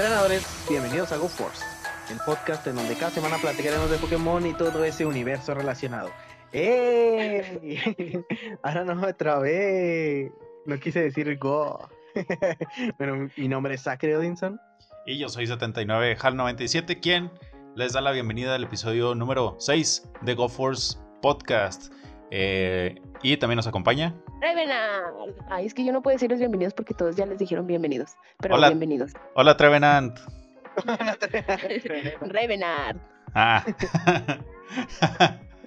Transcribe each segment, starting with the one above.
Entrenadores, bienvenidos a Go Force, el podcast en donde cada semana platicaremos de Pokémon y todo ese universo relacionado. ¡Eh! Ahora no otra vez. No quise decir Go. bueno, mi nombre es Zachary Odinson. Y yo soy 79 HAL97, quien les da la bienvenida al episodio número 6 de Go Force Podcast. Eh, y también nos acompaña. Revenant. Ay, es que yo no puedo decirles bienvenidos porque todos ya les dijeron bienvenidos. Pero Hola. bienvenidos. Hola, Trevenant. Revenant. Ah.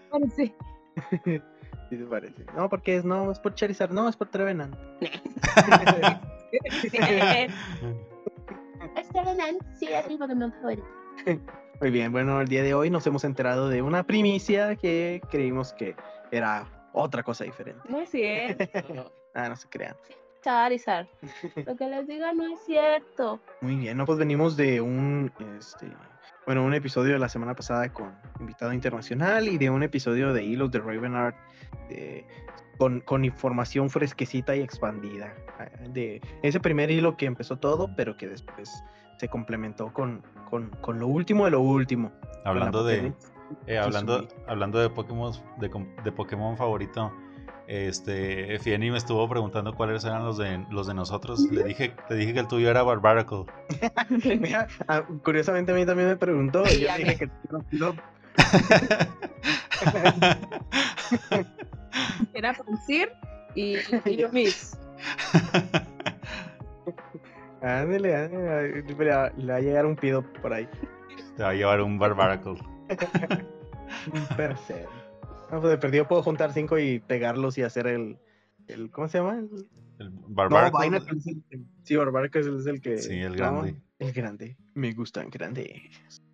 Parece. Sí, se parece. No, porque es, no, es por Charizard, no, es por Trevenant. Es Revenant, sí, es mi Pokémon favorito. Muy bien, bueno, el día de hoy nos hemos enterado de una primicia que creímos que era otra cosa diferente. No es cierto. Ah, no se crean. Charizard. Lo que les diga no es cierto. Muy bien, no, pues venimos de un, este, bueno, un episodio de la semana pasada con invitado internacional y de un episodio de Hilos de Ravenart de- con, con información fresquecita y expandida. ah, De ese primer hilo que empezó todo, pero que después se complementó con, con, con lo último de lo último. hablando de eh, hablando, hablando de Pokémon de, de Pokémon favorito. Este, Fieni me estuvo preguntando cuáles eran los de los de nosotros. Le dije, le dije que el tuyo era Barbaracle. Mira, ah, curiosamente a mí también me preguntó. y yo Ya dije que no, Era Francir y, y yo Miss. ándale, ándale, le va- a llegar un pido por ahí. Te va a llevar un Barbaracle. Un Percel. No, pues de perdido puedo juntar cinco y pegarlos y hacer el. el ¿Cómo se llama? El, El no, Barbaracle. Es el, sí, Barbaracle es el, que. Sí, el no, grande. el grande. Me gustan grandes.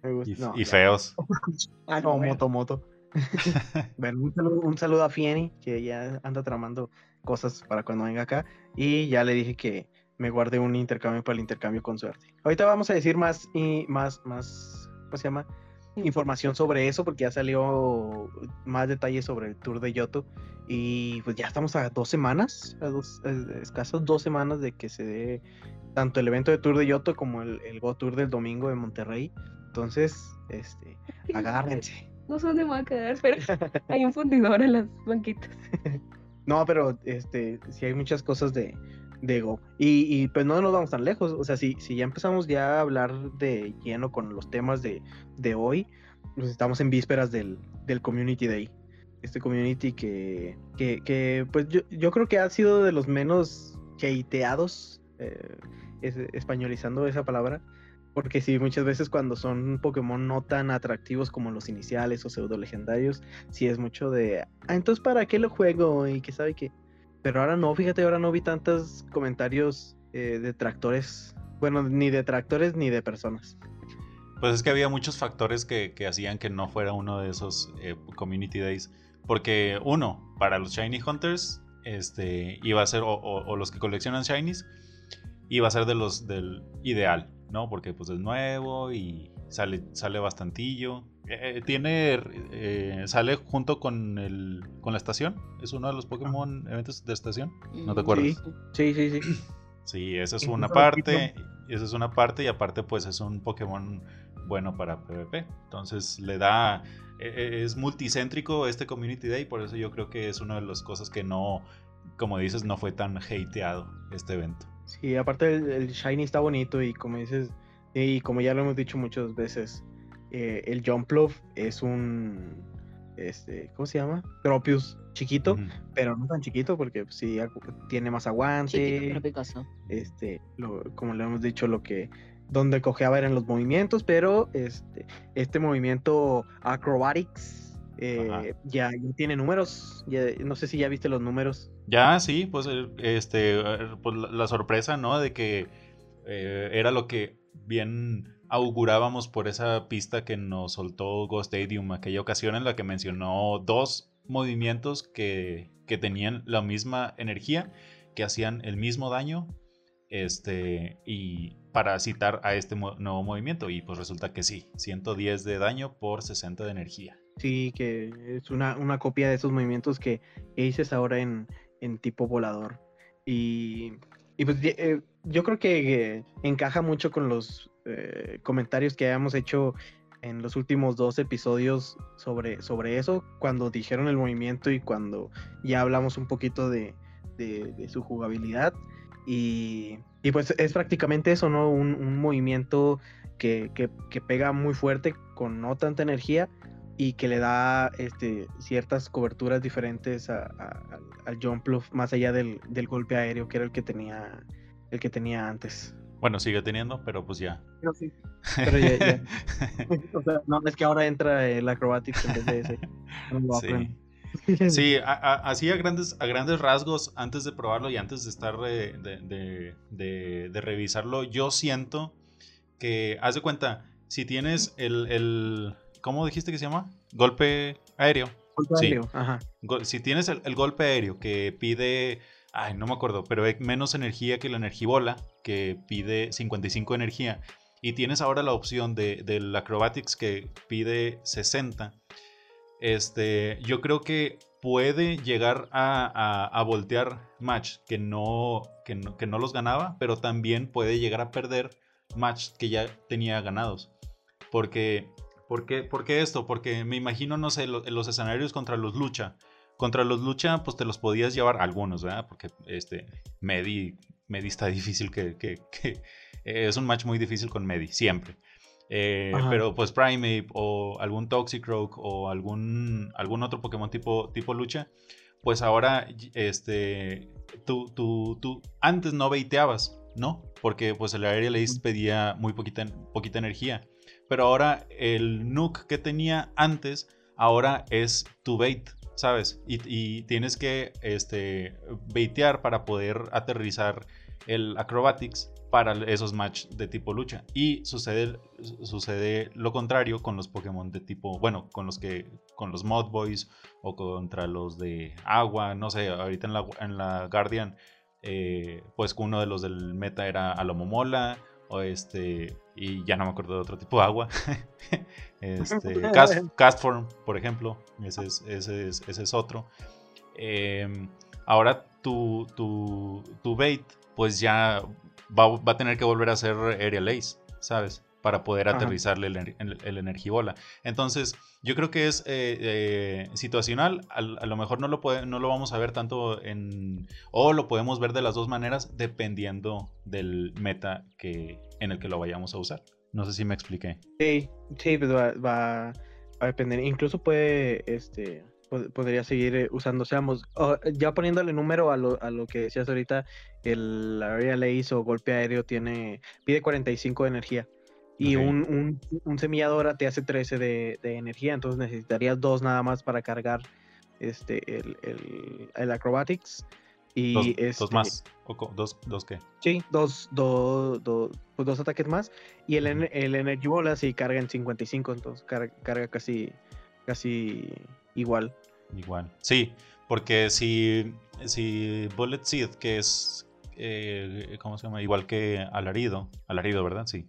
Me gust- y, no, y feos. Ah, no, moto, moto. bueno, un saludo, un saludo a Fieni, que ya anda tramando cosas para cuando venga acá. Y ya le dije que me guarde un intercambio para el intercambio con suerte. Ahorita vamos a decir más y más, más, ¿cómo se llama? Información sobre eso, porque ya salió más detalles sobre el tour de Yoto. Y pues ya estamos a dos semanas, a dos, eh, escasas dos semanas de que se dé tanto el evento de tour de Yoto como el, el Go Tour del domingo de Monterrey. Entonces, este, agárrense. No sé dónde me voy a quedar, pero hay un fundidor en las banquitas. No, pero este, sí hay muchas cosas de, de Go. Y, y, pues no nos vamos tan lejos. O sea, si, si ya empezamos ya a hablar de lleno con los temas de, de hoy, pues estamos en vísperas del, del Community Day. Este community que, que, que, pues yo, yo creo que ha sido de los menos hateados, eh, es- españolizando esa palabra. Porque sí, muchas veces cuando son Pokémon no tan atractivos como los iniciales o pseudo legendarios, sí es mucho de, ah, entonces ¿para qué lo juego? Y que sabe que... Pero ahora no, fíjate, ahora no vi tantos comentarios eh, detractores, bueno, ni detractores ni de personas. Pues es que había muchos factores que, que hacían que no fuera uno de esos eh, Community Days. Porque, uno, para los Shiny Hunters, este, iba a ser, o, los que coleccionan Shinies, iba a ser de los del ideal, ¿no? Porque pues es nuevo y sale, sale bastantillo. Eh, tiene, eh, sale junto con, el, con la estación. Es uno de los Pokémon eventos de estación. ¿No te acuerdas? Sí, sí, sí. sí. Sí, esa es una parte, esa es una parte y aparte pues es un Pokémon bueno para PvP. Entonces le da, e- e- es multicéntrico este Community Day, por eso yo creo que es una de las cosas que no, como dices, no fue tan hateado este evento. Sí, aparte el, el Shiny está bonito y como dices, y como ya lo hemos dicho muchas veces, eh, el Jumpluff es un, este, ¿cómo se llama? Tropius chiquito, pero no tan chiquito porque sí tiene más aguante. Chiquito, pero picoso. este, lo- como le hemos dicho, lo que donde cojeaba eran los movimientos, pero este, este movimiento acrobatics eh, ya, ya tiene números. ya- no sé si ya viste los números. Ya, sí, pues, el- este, eh, pues la, la sorpresa, ¿no? De que eh, era lo que bien augurábamos por esa pista que nos soltó Ghost Stadium, aquella ocasión en la que mencionó dos movimientos que, que tenían la misma energía, que hacían el mismo daño, este, y para citar a este nuevo movimiento, y pues resulta que sí, 110 de daño por 60 de energía. Sí, que es una, una copia de esos movimientos que dices ahora en, en tipo volador. Y, y pues eh, yo creo que encaja mucho con los eh, comentarios que habíamos hecho en los últimos dos episodios sobre, sobre eso, cuando dijeron el movimiento y cuando ya hablamos un poquito de, su jugabilidad. Y, pues es prácticamente eso, ¿no? Un, movimiento que, pega muy fuerte con no tanta energía y que le da este, ciertas coberturas diferentes al jump más allá del, del golpe aéreo que era el que tenía el que tenía antes. Bueno, sigue teniendo, pero pues ya. Pero sí. Pero ya, ya. o sea, no, es que ahora entra el acrobatics en vez de ese. sí. sí, así a grandes, a grandes rasgos, antes de probarlo y antes de estar de, de, de, de revisarlo, yo siento que, haz de cuenta, si tienes el, el, ¿cómo dijiste que se llama? Golpe aéreo. Golpe aéreo, ajá. Si tienes el, el golpe aéreo que pide Ay, no me acuerdo, pero hay menos energía que la energibola, que pide 55 energía. Y tienes ahora la opción de, del Acrobatics que pide 60. Este, yo creo que puede llegar a, voltear match que no, que no, los ganaba, pero también puede llegar a perder match que ya tenía ganados. Porque, ¿por qué, ¿por qué esto? Porque me imagino, no sé, los escenarios contra los lucha contra los lucha, pues te los podías llevar algunos, ¿verdad? Porque este, Medi, Medi está difícil que, que, es un match muy difícil con Medi, siempre. Eh, pero pues Primeape o algún Toxicroak o algún, algún otro Pokémon tipo, tipo lucha, pues ahora este, tú, tú, tú antes no baiteabas, ¿no? Porque pues el Aerial Ace pedía muy poquita, poquita energía. Pero ahora el Nook que tenía antes, ahora es tu bait. ¿Sabes? Y, tienes que este, baitear para poder aterrizar el acrobatics para esos match de tipo lucha. Y sucede, sucede lo contrario con los Pokémon de tipo, bueno, con los que, con los Mod Boys o contra los de agua, no sé, ahorita en la, en la Guardian, eh, pues uno de los del meta era Alomomola, o este, y ya no me acuerdo de otro tipo de agua. este, Castform, por ejemplo, ese es, ese es, ese es otro. Em, ahora tu, tu, tu, bait, pues ya va, va, a tener que volver a hacer Aerial Ace, ¿sabes? Para poder aterrizarle el, el, Energibola. Entonces, yo creo que es eh, eh, situacional. A, lo mejor no lo, puede, no lo vamos a ver tanto en. O lo podemos ver de las dos maneras, dependiendo del meta que, en el que lo vayamos a usar. No sé si me expliqué. Sí, sí, pues va, a depender. Incluso puede, este, podría seguir eh, usando, seamos, ya poniéndole número a lo, a lo que decías ahorita, el Area Lace o golpe aéreo tiene, pide 45 de energía y un, un, semilladora te hace 13 de, energía, entonces necesitarías dos nada más para cargar este el, el, acrobatics y dos, este, más dos, dos qué sí dos, dos, pues dos ataques más y el, el energy bola sí carga en 55 entonces carga, casi casi igual. Igual sí porque si si bullet seed que es eh, cómo se llama igual que alarido alarido verdad sí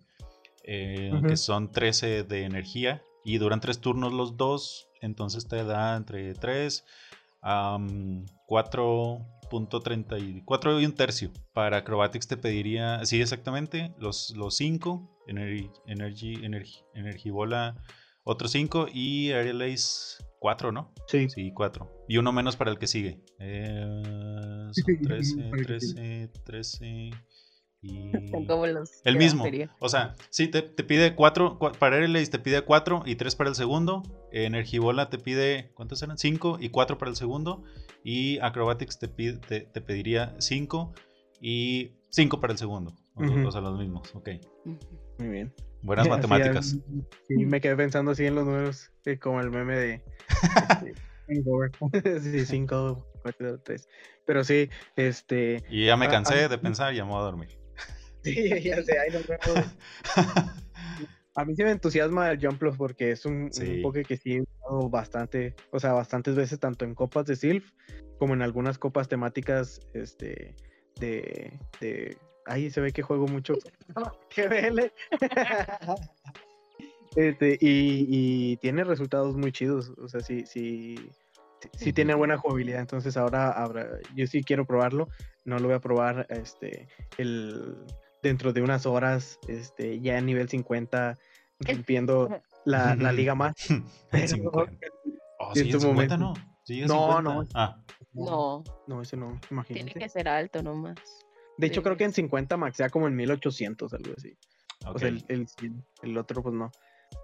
eh, que son 13 de energía y duran 3 turnos los dos, entonces te da entre 3, a 4.34 y un tercio. Para Acrobatics te pediría, sí, exactamente, los 5, energy, energy, energy, bola, otros 5 y Aerial Ace 4, ¿no? Sí. Sí, 4. Y uno menos para el que sigue. Eh, son 13, 13, 13. Y... el mismo. O sea, sí, te, pide 4 para el te pide 4 y 3 para el segundo. Energibola te pide, ¿cuántos eran? 5 y 4 para el segundo. Y Acrobatics te, pide, te, pediría 5 y 5 para el segundo. O, sea, los mismos. Ok. Muy bien. Buenas matemáticas. Sí, me quedé pensando así en los números, eh, como el meme de... sí, 5, 4, 3. Pero sí, este... Y ya me cansé ah, de pensar y ya me voy a dormir. Sí, ya sé, ahí nos vemos. A mí sí me entusiasma el Jumpluff porque es un, sí. que sí he usado bastante, o sea, bastantes veces, tanto en copas de Sylph como en algunas copas temáticas este, de, de. Ahí se ve que juego mucho. GBL. este, y, y, tiene resultados muy chidos. O sea, sí, sí, sí tiene buena jugabilidad. Entonces ahora habrá, yo sí quiero probarlo no lo voy a probar este, el, dentro de unas horas, este, ya en nivel 50, rompiendo la, la liga más. En 50. Oh, sí, en en su 50 momento. no. Sí, en No, 50. no. Ah, No, No, ese no, tiene imagínate. que ser alto nomás. De hecho, sí. creo que en 50 maxea como en 1800, algo así. ok. O sea, el, el, 100, el otro, pues no.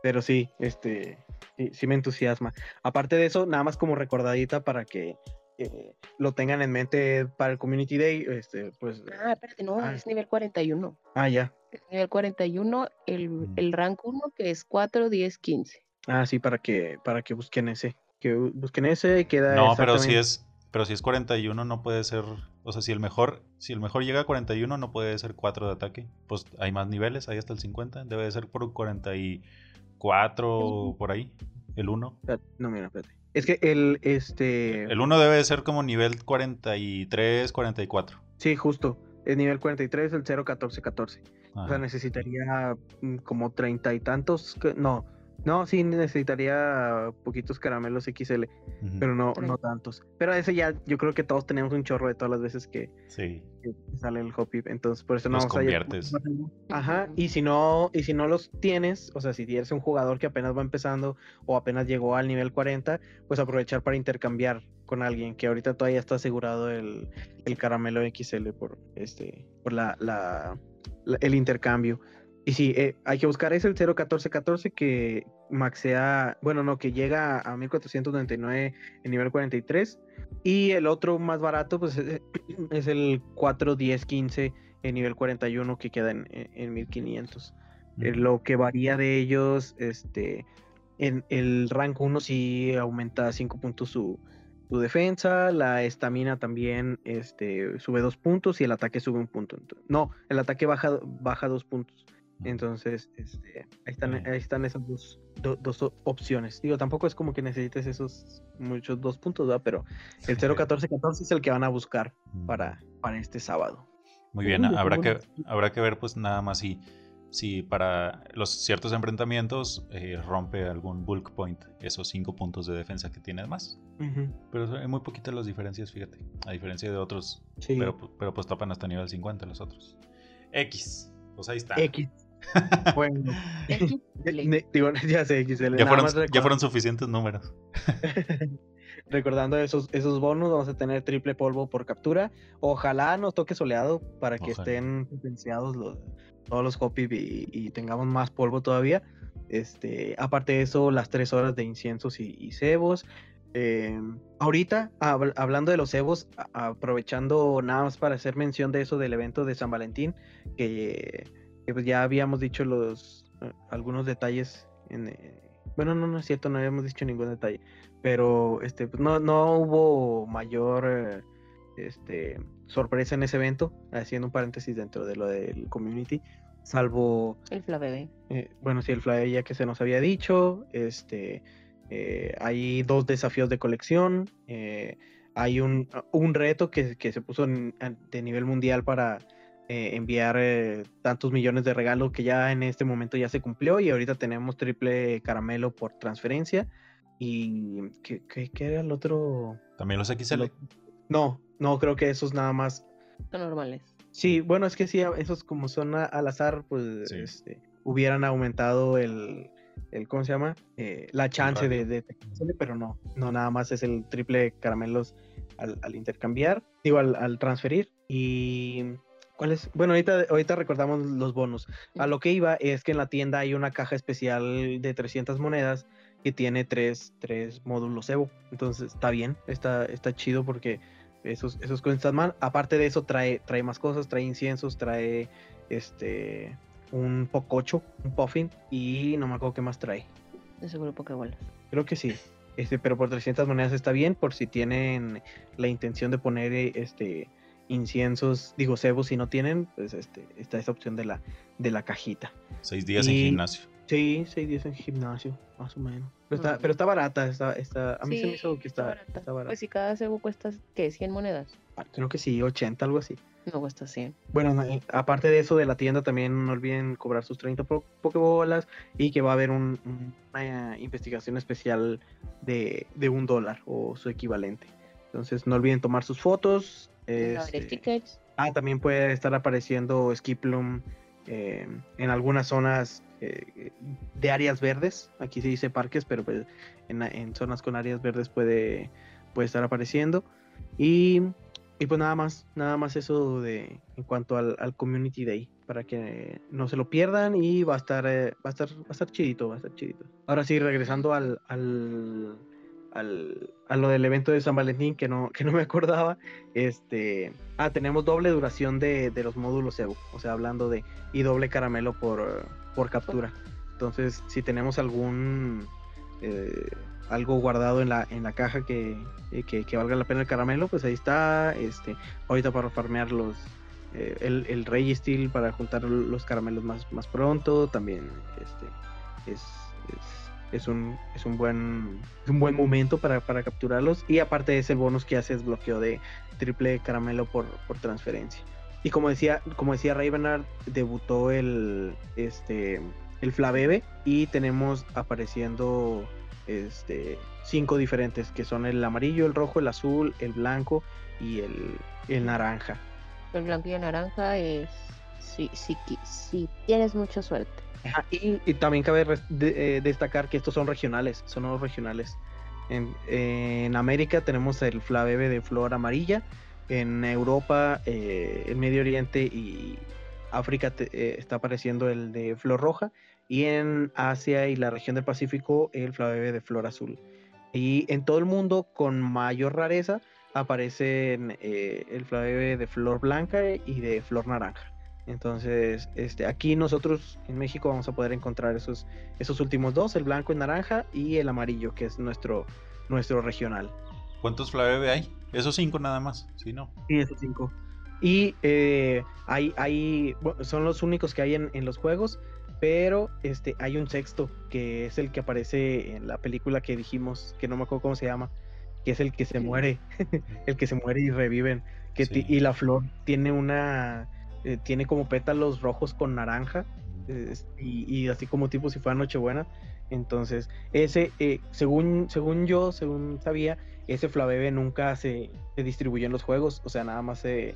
Pero sí, este, sí, sí me entusiasma. Aparte de eso, nada más como recordadita para que eh, lo tengan en mente para el Community Day, este, pues, Ah, espérate, no, Ah. es nivel 41. ah, ya. Es nivel 41, el, Mm. el rank 1 que es 4, 10, 15. Ah, sí, para que, para que busquen ese. Que bu- busquen ese, queda No, pero si es, pero si es 41 no puede ser, o sea, si el mejor, si el mejor llega a 41 no puede ser 4 de ataque. Pues hay más niveles, ahí hasta el 50, debe de ser por 44 o por ahí, el 1. Espérate, No, mira, espérate. Es que el, este, El 1 debe de ser como nivel 43, 44. sí, justo, el nivel 43, el 0, 14, 14. O sea, Ajá. necesitaría mm, como treinta y tantos, que- no, no, sí necesitaría poquitos caramelos XL, pero no, no tantos. Pero ese ya, yo creo que todos tenemos un chorro de todas las veces que, Sí. que sale el Hoppy, entonces por eso no Los vamos a ir- conviertes. Ajá, y si no, y si no los tienes, o sea, si eres un jugador que apenas va empezando o apenas llegó al nivel 40, pues aprovechar para intercambiar con alguien que ahorita todavía está asegurado el, el caramelo XL por este, por la, la- la- el intercambio. Y sí, eh, hay que buscar ese el 01414 que maxea, bueno, no, que llega a 1499 en nivel 43. Y el otro más barato, pues es, es el 41015 en nivel 41 que queda en, en- en 1500. Eh, Ujú. lo que varía de ellos, este, en el rank 1 sí aumenta 5 puntos su, su defensa, la estamina también este, sube 2 puntos y el ataque sube un punto. No, el ataque baja, baja 2 puntos. Entonces, este, ahí, están, ahí están esas dos, do- dos opciones. Digo, tampoco es como que necesites esos muchos dos puntos, ¿verdad? Pero el 0-14-14 es el que van a buscar para, para este sábado. Muy bien, habrá que, habrá que ver pues nada más si, si para los ciertos enfrentamientos eh, rompe algún bulk point, esos 5 puntos de defensa que tiene más. Pero hay muy poquitas las diferencias, fíjate. A diferencia de otros. Sí. Pero, pero pues tapan hasta nivel 50 los otros. X. Pues ahí está. X. Bueno, digo, ya sé, XL. ya, fueron, ya suficientes números. Recordando esos, esos bonus, vamos a tener triple polvo por captura. Ojalá nos toque soleado para que Ojalá. estén potenciados los, todos los Hoppy y, y tengamos más polvo todavía. Este, aparte de eso, las tres horas de inciensos y, y cebos. Eh, ahorita, habl- hablando de los cebos, aprovechando nada más para hacer mención de eso del evento de San Valentín, que, que, pues ya habíamos dicho los eh, algunos detalles. En, eh, bueno, no, no es cierto, no habíamos dicho ningún detalle pero este pues, no, no hubo mayor eh, este, sorpresa en ese evento, haciendo un paréntesis dentro de lo del community, salvo, El Flavebe. eh, bueno, sí, el flyer ya que se nos había dicho, este, eh, hay dos desafíos de colección, eh, hay un, un reto que, que se puso en- de nivel mundial para eh, enviar eh, tantos millones de regalos que ya en este momento ya se cumplió y ahorita tenemos triple caramelo por transferencia. ¿Y qué, qué- qué era el otro? También los XL. No, no, creo que esos nada más. Son normales. Sí, bueno, es que sí, esos como son a- al azar, pues Sí. este, hubieran aumentado el, el, ¿cómo se llama? Eh, la chance de, de tenerlo, pero no, no, nada más es el triple caramelos al, al intercambiar, digo, al, al transferir. Y, ¿cuál es? Bueno, ahorita, ahorita recordamos los bonos. A lo que iba es que en la tienda hay una caja especial de 300 monedas que tiene tres, tres módulos Evo. Entonces está bien, está, está chido porque esos, esos cuestan más. Aparte de eso, trae, trae más cosas, trae inciensos, trae este un pococho, un puffin y no me acuerdo qué más trae. De seguro Pokébolas. Creo que sí. Este, pero por 300 monedas está bien, por si tienen la intención de poner este inciensos, digo cebos si no tienen, pues este está esa opción de la de la cajita. Seis días en gimnasio. Sí, 6 días en gimnasio, más o menos. Pero está, pero está barata, está, está, a mí se me hizo que está, barata. está barata. Pues si cada cebo cuesta, ¿qué? ¿100 monedas? Ah, Creo que sí, 80, algo así. No cuesta 100. Bueno, no, aparte de eso, de la tienda también no olviden cobrar sus 30 po- pokebolas y que va a haber un- un- una investigación especial de, de un dólar o su equivalente. Entonces no olviden tomar sus fotos Este, ah, también puede estar apareciendo Skiplum eh, en algunas zonas eh, de áreas verdes. Aquí se dice parques, pero pues en, zonas con áreas verdes puede, puede estar apareciendo. Y, pues nada más, nada más eso de en cuanto al, Community Day, para que no se lo pierdan y va a estar, eh, va a estar, va a estar chidito, va a estar chidito. Ahora sí, regresando al, al, al, a lo del evento de San Valentín que no, que no me acordaba, este, ah, tenemos doble duración de, de los módulos Evo, o sea, hablando de, y doble caramelo por, por captura. Entonces, si tenemos algún eh, algo guardado en la, en la caja eh, que, que, valga la pena el caramelo, pues ahí está. Este, ahorita para farmear los eh, el, el Rey Steel para juntar los caramelos más, más pronto. También este es, es, un, es un buen es un buen momento para, para capturarlos. Y aparte de ese bonus que hace es bloqueo de triple caramelo por, por transferencia. Y como decía, como decía Ravenard, debutó el este el Flavebe y tenemos apareciendo este cinco diferentes que son el amarillo, el rojo, el azul, el blanco y el, naranja. El blanco y el naranja es si, si, si tienes mucha suerte. Y, también cabe eh, destacar que estos son regionales, son nuevos regionales. En, América tenemos el Flavebe de flor amarilla, en Europa, eh, el Medio Oriente y África eh, está apareciendo el de flor roja y en Asia y la región del Pacífico el flavebe de flor azul. Y en todo el mundo con mayor rareza aparecen eh, el flavebe de flor blanca y de flor naranja. Entonces, este, aquí nosotros en México vamos a poder encontrar esos, esos últimos dos, el blanco y naranja y el amarillo, que es nuestro, nuestro regional. ¿Cuántos flavebe hay? Esos cinco nada más, ¿sí no? Sí, esos cinco. Y eh, hay, hay, son los únicos que hay en, los juegos, pero este, hay un sexto que es el que aparece en la película que dijimos, que no me acuerdo cómo se llama, que es el que se muere, el que se muere y reviven. Que y la flor tiene una, eh, tiene como pétalos rojos con naranja, y, así como tipo si fuera Nochebuena. Entonces, ese, eh, según, según yo, según sabía, ese Flavebe nunca se, se distribuyó en los juegos, o sea, nada más se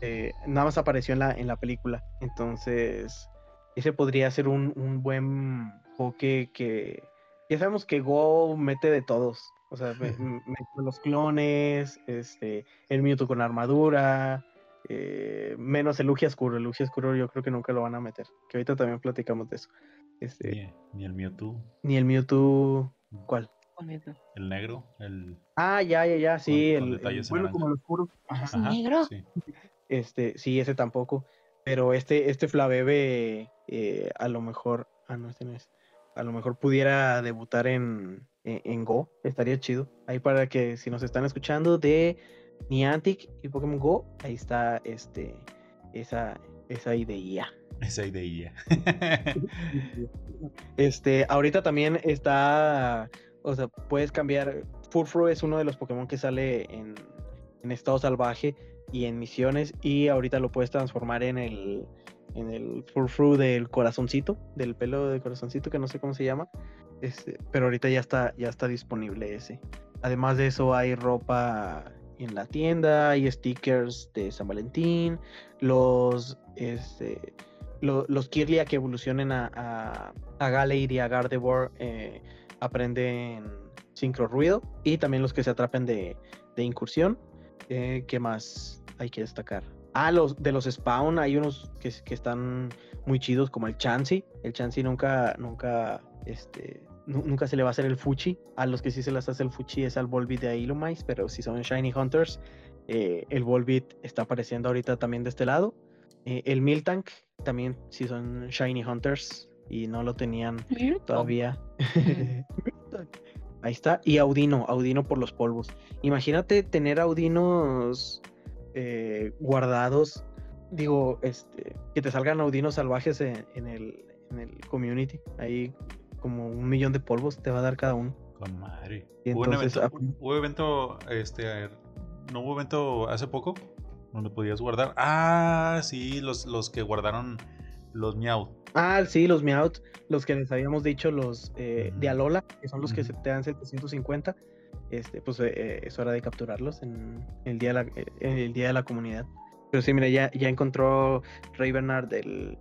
eh, nada más apareció en la, en la película. Entonces, ese podría ser un, un buen poke que ya sabemos que Go mete de todos. O sea, mete los clones, este, el Mewtwo con armadura, eh, menos el Lugia Oscuro. El Lugia Oscuro yo creo que nunca lo van a meter. Que ahorita también platicamos de eso. Este, ni, el Mewtwo. Ni el Mewtwo. ¿Cuál? El negro, el. Ah, ya, ya, ya, sí. el, bueno, como el oscuro. negro? Este, sí, ese tampoco. Pero este, este Flavebe, eh, a lo mejor. Ah, no, este no es. A lo mejor pudiera debutar en, en, Go. Estaría chido. Ahí para que si nos están escuchando de Niantic y Pokémon Go, ahí está este, esa, esa idea. Esa idea. este, ahorita también está. O sea, puedes cambiar. Furfru es uno de los Pokémon que sale en, en estado salvaje y en misiones y ahorita lo puedes transformar en el en el full del corazoncito, del pelo de corazoncito que no sé cómo se llama, este, pero ahorita ya está ya está disponible ese. Además de eso hay ropa en la tienda, hay stickers de San Valentín, los este, los Kirlia que evolucionen a, a, a y a Gardevoir eh, aprenden sincro ruido y también los que se atrapen de, de incursión. Eh, ¿Qué más? hay que destacar. Ah, los de los Spawn hay unos que, que están muy chidos, como el Chansey. El Chansey nunca, nunca, este, nunca se le va a hacer el Fuchi. A los que sí se les hace el Fuchi es al Volbeat de Illumise, pero si son Shiny Hunters, eh, el Volbeat está apareciendo ahorita también de este lado. Eh, el Miltank también, si son Shiny Hunters y no lo tenían todavía. Ahí está. Y Audino, Audino por los polvos. Imagínate tener Audinos eh, guardados, digo, este, que te salgan audinos salvajes en, el, en el community. Ahí como un millón de polvos te va a dar cada uno. Con madre. ¿Hubo, evento, ah, ¿Hubo evento, este, no hubo evento hace poco? Donde podías guardar. Ah, sí, los, los que guardaron los Meowth. Ah, sí, los Meowth, los que les habíamos dicho, los eh, de Alola, que son los que se te dan 750 este, pues eh, es hora de capturarlos en el día de la, eh, en el día de la comunidad. Pero sí, mira, ya, ya encontró Ray Bernard el,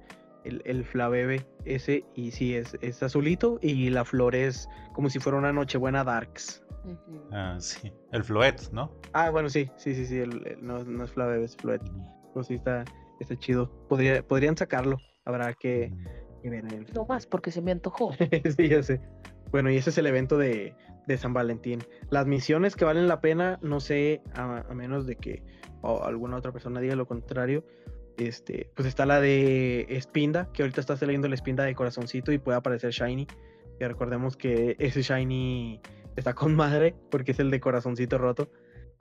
el, el Flavebe ese, y sí, es, es azulito, y la flor es como si fuera una Nochebuena Darks. Ujú. Ah, sí. El Floet, ¿no? Ah, bueno, sí, sí, sí, sí, el- el- no, no es Flavebe, es Floet. Pues sí, está, está chido. Podría, podrían sacarlo, habrá que, que ver el, No más porque se me antojó. sí, ya sé. Bueno, y ese es el evento de, de San Valentín. Las misiones que valen la pena, no sé, a, a menos de que o alguna otra persona diga lo contrario. Este, pues está la de Spinda, que ahorita está saliendo el Spinda de corazoncito y puede aparecer Shiny. Y recordemos que ese Shiny está con madre, porque es el de corazoncito roto.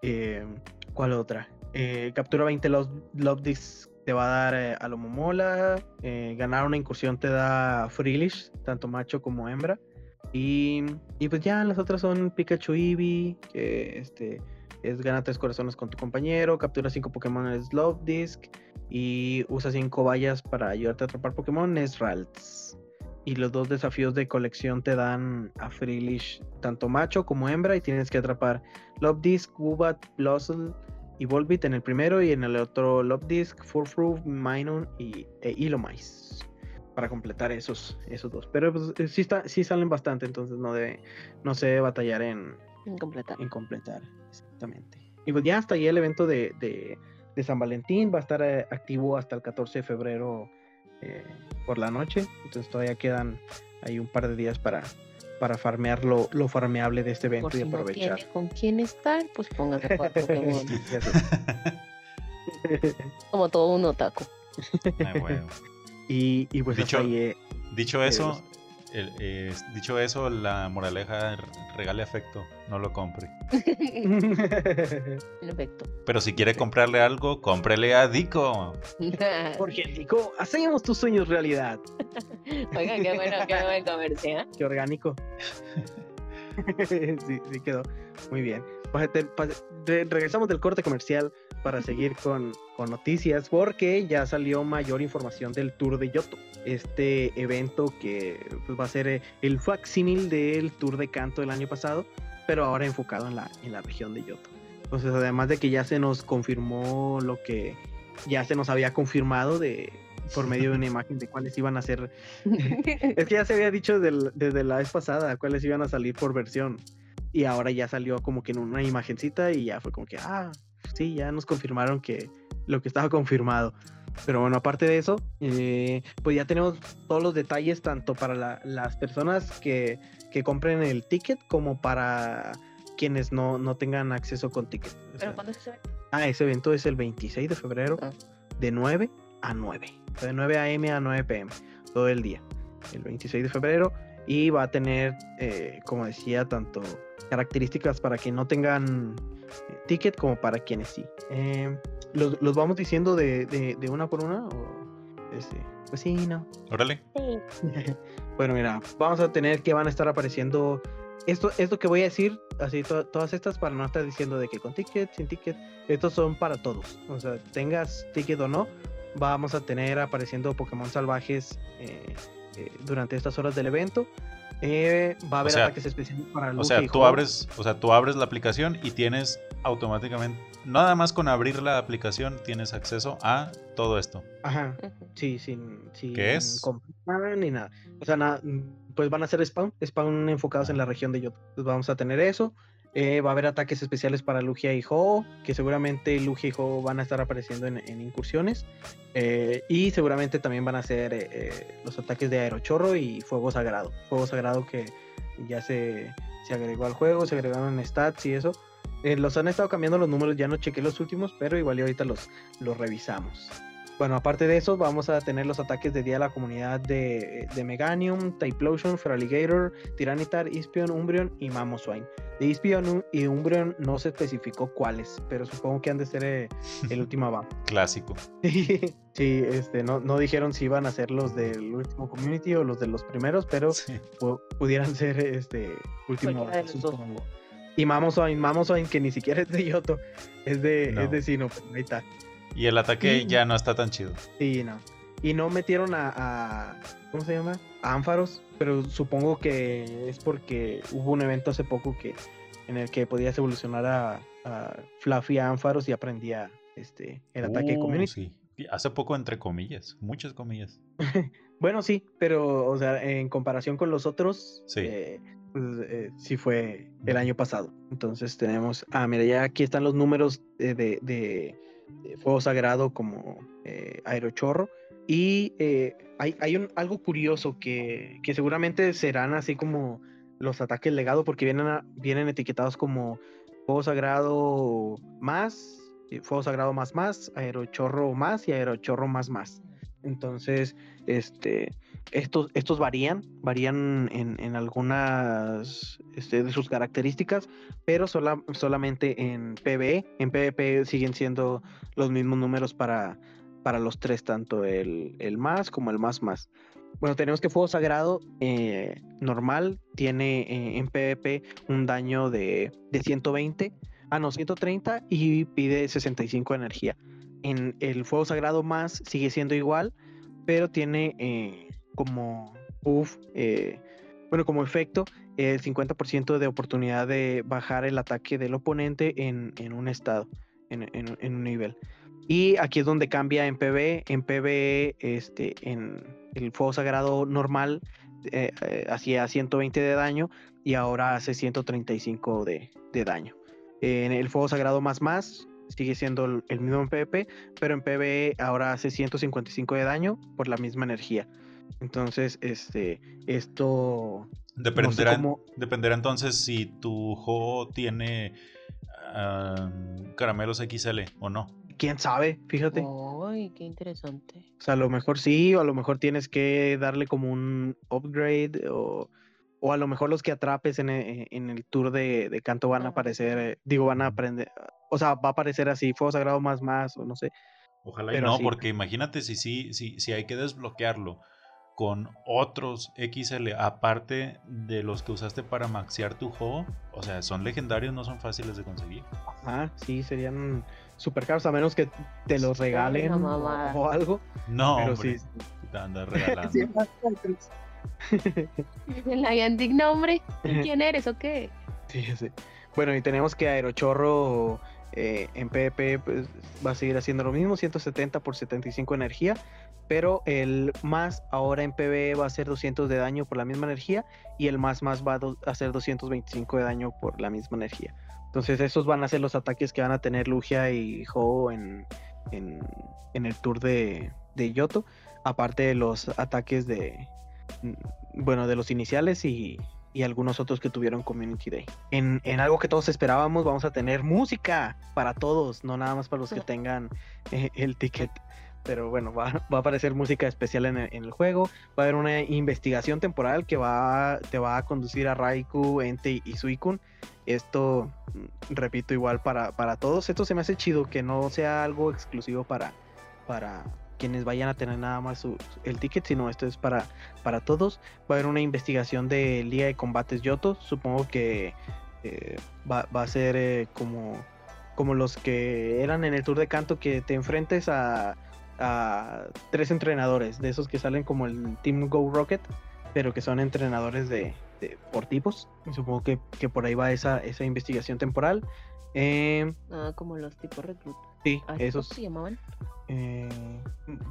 Eh, ¿Cuál otra? Eh, captura 20 Love, Love Discs te va a dar eh, a lo Momola. ganar una incursión te da Freelish, tanto macho como hembra. Y, pues ya las otras son Pikachu Eevee, que este, es gana tres corazones con tu compañero, captura cinco Pokémon es Love Disc y usa cinco vallas para ayudarte a atrapar Pokémon es Ralts. Y los dos desafíos de colección te dan a Freelish tanto macho como hembra y tienes que atrapar Love Disc, Woobat, Blossom y Volbit en el primero y en el otro Love Disc, Furfru, Minun y e Ilomice para completar esos, esos dos. Pero pues, eh, sí, está, sí salen bastante, entonces no debe, no se debe batallar en, Incompleta. en completar. Exactamente. Y pues ya hasta ahí el evento de, de- de San Valentín va a estar eh, activo hasta el 14 de febrero eh, por la noche. Entonces todavía quedan ahí un par de días para, para farmear lo, lo farmeable de este evento Por y si no aprovechar. tiene con quién estar, pues póngase Pokémon. Sé. Como todo un otaku. Ay, bueno. y, y pues Dicho- hasta ahí, eh, Dicho Eh, eso, el- eh, dicho eso, la moraleja regale afecto, no lo compre. En efecto. Pero si quiere comprarle algo, cómprele a Dico. Porque Nico, hacemos tus sueños realidad. Oiga, qué bueno, qué buen comercio. ¿eh? Qué orgánico. sí, sí quedó. Muy bien. Regresamos del corte comercial para seguir con, con noticias porque ya salió mayor información del Tour de Yoto. Este evento que pues, va a ser eh, el facsímil del Tour de Canto del año pasado, pero ahora enfocado en la, en la región de Yoto. Entonces, además de que ya se nos confirmó lo que ya se nos había confirmado de por medio de una imagen de cuáles iban a ser es que ya se había dicho del- desde la vez pasada cuáles iban a salir por versión. Y ahora ya salió como que en una imagencita y ya fue como que, ah, sí, ya nos confirmaron que lo que estaba confirmado. Pero bueno, aparte de eso, eh, pues ya tenemos todos los detalles tanto para la- las personas que, que compren el ticket como para quienes no, no tengan acceso con ticket. O sea, ¿Pero cuándo se ve? Ah, ese evento es el 26 de febrero, Ah. de 9 a 9. O sea, de 9 a.m. a 9 p.m. Todo el día. El 26 de febrero. Y va a tener, eh, como decía, tanto características para que no tengan eh, ticket como para quienes sí. Eh, ¿los, los vamos diciendo de, de- de una por una? O, este, pues sí, no. Órale. Sí. Bueno, mira, vamos a tener que van a estar apareciendo. Esto, esto que voy a decir, así to- todas estas para no estar diciendo de que con ticket, sin ticket, estos son para todos. O sea, tengas ticket o no, vamos a tener apareciendo Pokémon salvajes eh, eh, durante estas horas del evento. Eh, va a haber sea- ataques especiales para O Lugia sea, y tú abres, o sea, tú abres la aplicación y tienes automáticamente, nada más con abrir la aplicación tienes acceso a todo esto. Ajá, sí, sin, sin ¿Qué es? comprar ni nada. O sea, nada, pues van a ser spawn, spawn enfocados en la región de Yoto. Pues vamos a tener eso. Eh, va a haber ataques especiales para Lugia y Ho, que seguramente Lugia y Ho van a estar apareciendo en, incursiones. Eh, y seguramente también van a ser eh, los ataques de Aerochorro y Fuego Sagrado. Fuego Sagrado que ya se, se agregó al juego, se agregaron stats y eso. Los han estado cambiando los números, ya no chequé los últimos, pero igual y ahorita los, los revisamos. Bueno, aparte de eso, vamos a tener los ataques de día a la comunidad de, de Meganium, Typhlosion, Feraligator, Tyranitar, Ispion, Umbreon y Mamoswine. De Ispion y Umbreon no se especificó cuáles, pero supongo que han de ser eh, el último va. Clásico. sí, este, no, no dijeron si iban a ser los del último community o los de los primeros, pero Sí. pu- pudieran ser este último. Y Mamoswine, Mamoswine, que ni siquiera es de Yoto, es de, No. es de Sino, pues, ahí está. Y el ataque ya no está tan chido. Sí, no. Y no metieron a, a- ¿cómo se llama? A Ánfaros, pero supongo que es porque hubo un evento hace poco que, en el que podías evolucionar a, a Fluffy Ánfaros y aprendía este, el ataque de Uh, community. sí. Hace poco entre comillas, muchas comillas. Bueno, sí, pero o sea, en comparación con los otros, Sí. eh, pues, eh, sí fue el año pasado. Entonces tenemos, ah, mira, ya aquí están los números de, de- de Fuego Sagrado como eh, Aerochorro. Y eh, hay, hay un, algo curioso que, que seguramente serán así como los ataques legado, porque vienen, vienen etiquetados como Fuego Sagrado más, eh, Fuego Sagrado más más, Aerochorro más y Aerochorro más más. Entonces, este, estos, estos varían, varían en, en algunas este, de sus características, pero sola- solamente en PvE, en PvP siguen siendo los mismos números para, para los tres, tanto el, el más como el más más. Bueno, tenemos que Fuego Sagrado eh, normal tiene eh, en PvP un daño de, de 120, ah no, 130 y pide 65 de energía. En el Fuego Sagrado más sigue siendo igual, pero tiene eh, como buff, eh, bueno, como efecto, el 50% de oportunidad de bajar el ataque del oponente en, en un estado, en, en- en un nivel. Y aquí es donde cambia en PvE. En PvE, este, en el fuego sagrado normal, eh, eh, hacía 120 de daño y ahora hace 135 de, de daño. En el fuego sagrado más más sigue siendo el, mismo en PvP, pero en PvE ahora hace 155 de daño por la misma energía. Entonces, este, esto no sé Dependerá, cómo- dependerá entonces si tu juego tiene ah, caramelos XL o no. quién sabe, fíjate. Ay, qué interesante. O sea, a lo mejor sí, o a lo mejor tienes que darle como un upgrade, o, o a lo mejor los que atrapes en e- en el, tour de, de canto van a Ah. aparecer, eh, digo, van a aprender, o sea, va a aparecer así, fuego sagrado más más, o no sé. Ojalá y Pero no, sí. porque imagínate si sí, si, si hay que desbloquearlo con otros XL aparte de los que usaste para maxear tu juego. O sea, son legendarios, no son fáciles de conseguir. Ah, sí, serían super caros, a menos que te los regalen o, algo. No, Pero hombre, sí. te andas regalando. El Niantic, no, hombre. ¿Quién eres o qué? Sí, sí. Bueno, y tenemos que Aerochorro eh, en PvP pues, va a seguir haciendo lo mismo, 170 por 75 energía, pero el más ahora en PvE va a hacer 200 de daño por la misma energía y el más más va a do- hacer 225 de daño por la misma energía. Entonces esos van a ser los ataques que van a tener Lugia y Ho en, en, en el tour de, de Yoto, aparte de los ataques de, bueno, de los iniciales y, y algunos otros que tuvieron Community Day. En, en algo que todos esperábamos, vamos a tener música para todos, no nada más para los que tengan eh, el ticket. Pero bueno, va, va a aparecer música especial en el, juego. Va a haber una investigación temporal que va, te va a conducir a Raikou, Entei y Suicune. Esto, mm, repito, igual para, para todos. Esto se me hace chido que no sea algo exclusivo para, para quienes vayan a tener nada más el ticket, sino esto es para, para todos. Va a haber una investigación de Liga de Combates Yoto. Supongo que eh, va, va a ser eh, como, como los que eran en el Tour de Canto, que te enfrentes a, a tres entrenadores, de esos que salen como el Team Go Rocket, pero que son entrenadores de, de- por tipos. Supongo que, que por ahí va esa, esa investigación temporal. Eh, Ah, como los tipos reclutas. sí, Ah, esos. ¿Cómo se llamaban? Eh,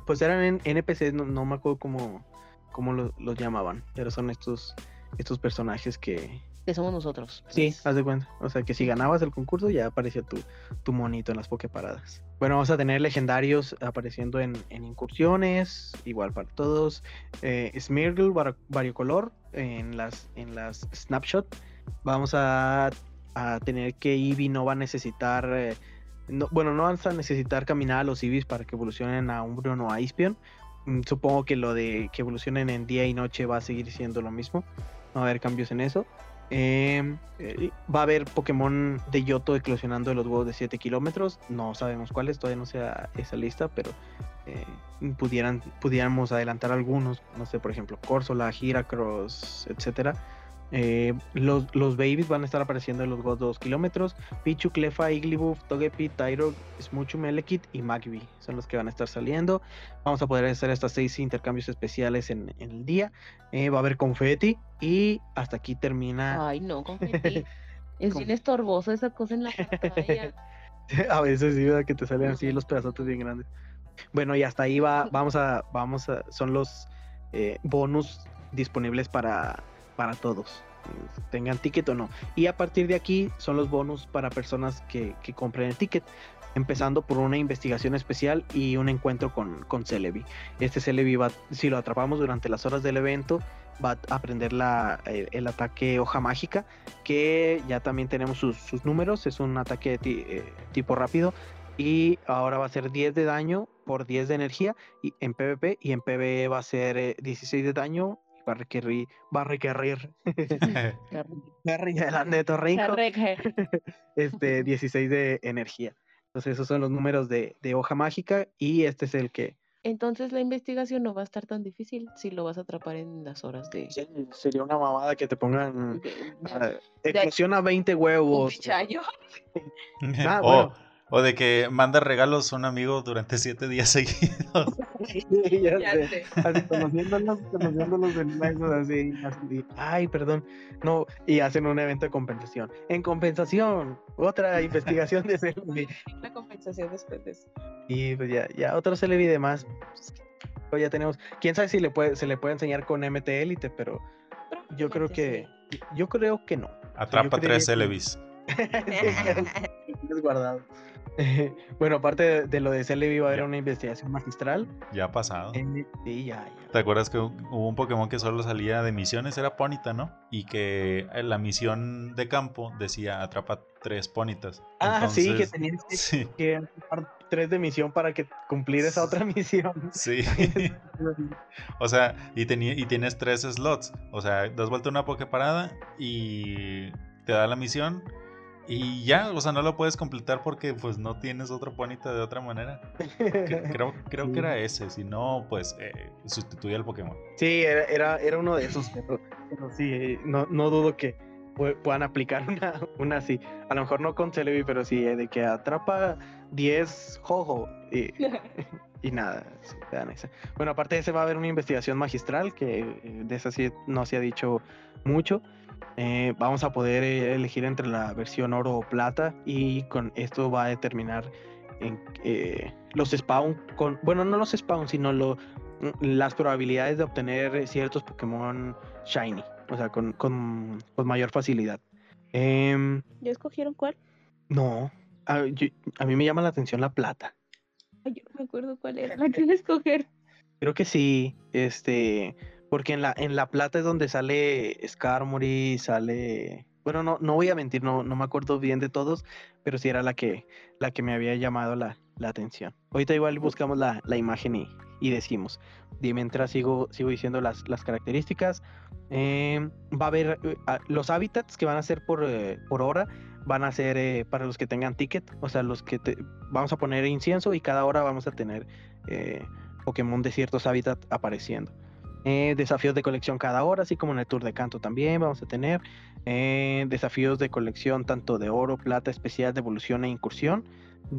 pues eran en NPCs, no, no me acuerdo cómo, cómo lo- los llamaban, pero son estos, estos personajes que... Que somos nosotros. Sí, pues. haz de cuenta. O sea que si ganabas el concurso ya aparecía tu, tu monito en las pokeparadas. Bueno, vamos a tener legendarios apareciendo en, en incursiones, igual para todos. Eh, Smeargle var- variocolor en las, en las snapshot. Vamos a, a tener que Eevee no va a necesitar... eh, no- bueno, no vas a necesitar caminar a los Eevees para que evolucionen a Umbreon o a Ispion. Mm, Supongo que lo de que evolucionen en día y noche va a seguir siendo lo mismo. No va a haber cambios en eso. Eh, eh, va a haber Pokémon de Yoto eclosionando de los huevos de 7 kilómetros. No sabemos cuáles, todavía no sea esa lista, pero eh, pudieran, pudiéramos adelantar algunos. No sé, por ejemplo, Corsola, Heracross, etcétera. Eh, los, los babies van a estar apareciendo en los de 2 kilómetros. Pichu, Clefa, Igglybuff, Togepi, Tyro, Smoochum, Elekid y Magby son los que van a estar saliendo. Vamos a poder hacer estas seis intercambios especiales en, en el día. Eh, va a haber confeti y hasta aquí termina Ay, no, confeti. Es bien estorboso esa cosa en la pantalla. A veces sí, ¿verdad? que te salen así los pedazotes bien grandes. Bueno, y hasta ahí va, vamos a, vamos a, son los eh, bonus disponibles para, para todos, eh, tengan ticket o no. Y a partir de aquí son los bonus para personas que, que compren el ticket, empezando por una investigación especial y un encuentro con, con Celebi. Este Celebi va, si lo atrapamos durante las horas del evento, va a aprender la, el, el ataque hoja mágica, que ya también tenemos sus, números, es un ataque ti- eh, tipo rápido y ahora va a ser 10 de daño por 10 de energía y en PvP y en PvE va a ser eh, 16 de daño va a requerir va a requerir Garry, adelante, Torrico, este 16 de energía. Entonces esos son los números de, de hoja mágica y este es el que Entonces la investigación no va a estar tan difícil si lo vas a atrapar en las horas de... sería una mamada que te pongan de- ah, eclosiona 20 huevos. un pichayo. Ah, o, bueno. O de que manda regalos a un amigo durante siete días seguidos. Ya Ya sé. sé. Así, conociéndolos, conociéndolos en meses, así, así, ay, perdón, no, y hacen un evento de compensación. En compensación, otra investigación de Celebi. La compensación después de eso. Y pues ya, ya otro Celebi de más. pues, ya tenemos, quién sabe si le puede, se le puede enseñar con MT Elite, pero yo creo que, yo creo que no. Atrapa tres que- Guardado. bueno, aparte de, de lo de Celebi, va a haber una investigación magistral. Ya ha pasado. Eh, sí, ya, ya. ¿Te acuerdas que hu- hubo un Pokémon que solo salía de misiones? Era Ponita, ¿no? Y que en la misión de campo decía atrapa tres Ponitas. Ah, sí, que tenías que, Sí, que atrapar tres de misión para que cumplir esa otra misión. sí. o sea, y, tenía, y tienes tres slots. O sea, das vuelta una Poképarada y te da la misión. Y ya, o sea, no lo puedes completar porque pues no tienes otro Ponita de otra manera. Cre- Creo, creo que era ese. Si no, pues eh, sustituye al Pokémon. Sí, era, era, era uno de esos, pero, pero sí, eh, no, no dudo que pu- puedan aplicar una, una así. A lo mejor no con Celebi, pero sí, eh, de que atrapa 10 Jojo y, y nada, sí, te dan esa. Bueno, aparte de ese va a haber una investigación magistral, que eh, de esa sí no se ha dicho mucho. Eh, vamos a poder eh, elegir entre la versión oro o plata y con esto va a determinar en, eh, los spawn con bueno no los spawn sino lo, las probabilidades de obtener ciertos Pokémon shiny o sea con, con- con mayor facilidad Em, ¿Ya escogieron cuál? no a, yo- a mí me llama la atención la plata Ay, yo no me acuerdo cuál era la que iba a escoger. creo que sí este porque en la en la plata es donde sale Skarmory sale bueno no no voy a mentir no, no me acuerdo bien de todos pero sí era la que la que me había llamado la, la atención. Ahorita igual buscamos la, la imagen y, y decimos. Y mientras sigo sigo diciendo las, las características em, va a haber eh, los hábitats que van a ser por eh, por hora van a ser eh, para los que tengan ticket o sea los que te- vamos a poner incienso y cada hora vamos a tener Pokémon de ciertos hábitats apareciendo. Eh, desafíos de colección cada hora, así como en el Tour de Canto también vamos a tener. eh, desafíos de colección tanto de oro, plata, especial, de evolución e incursión,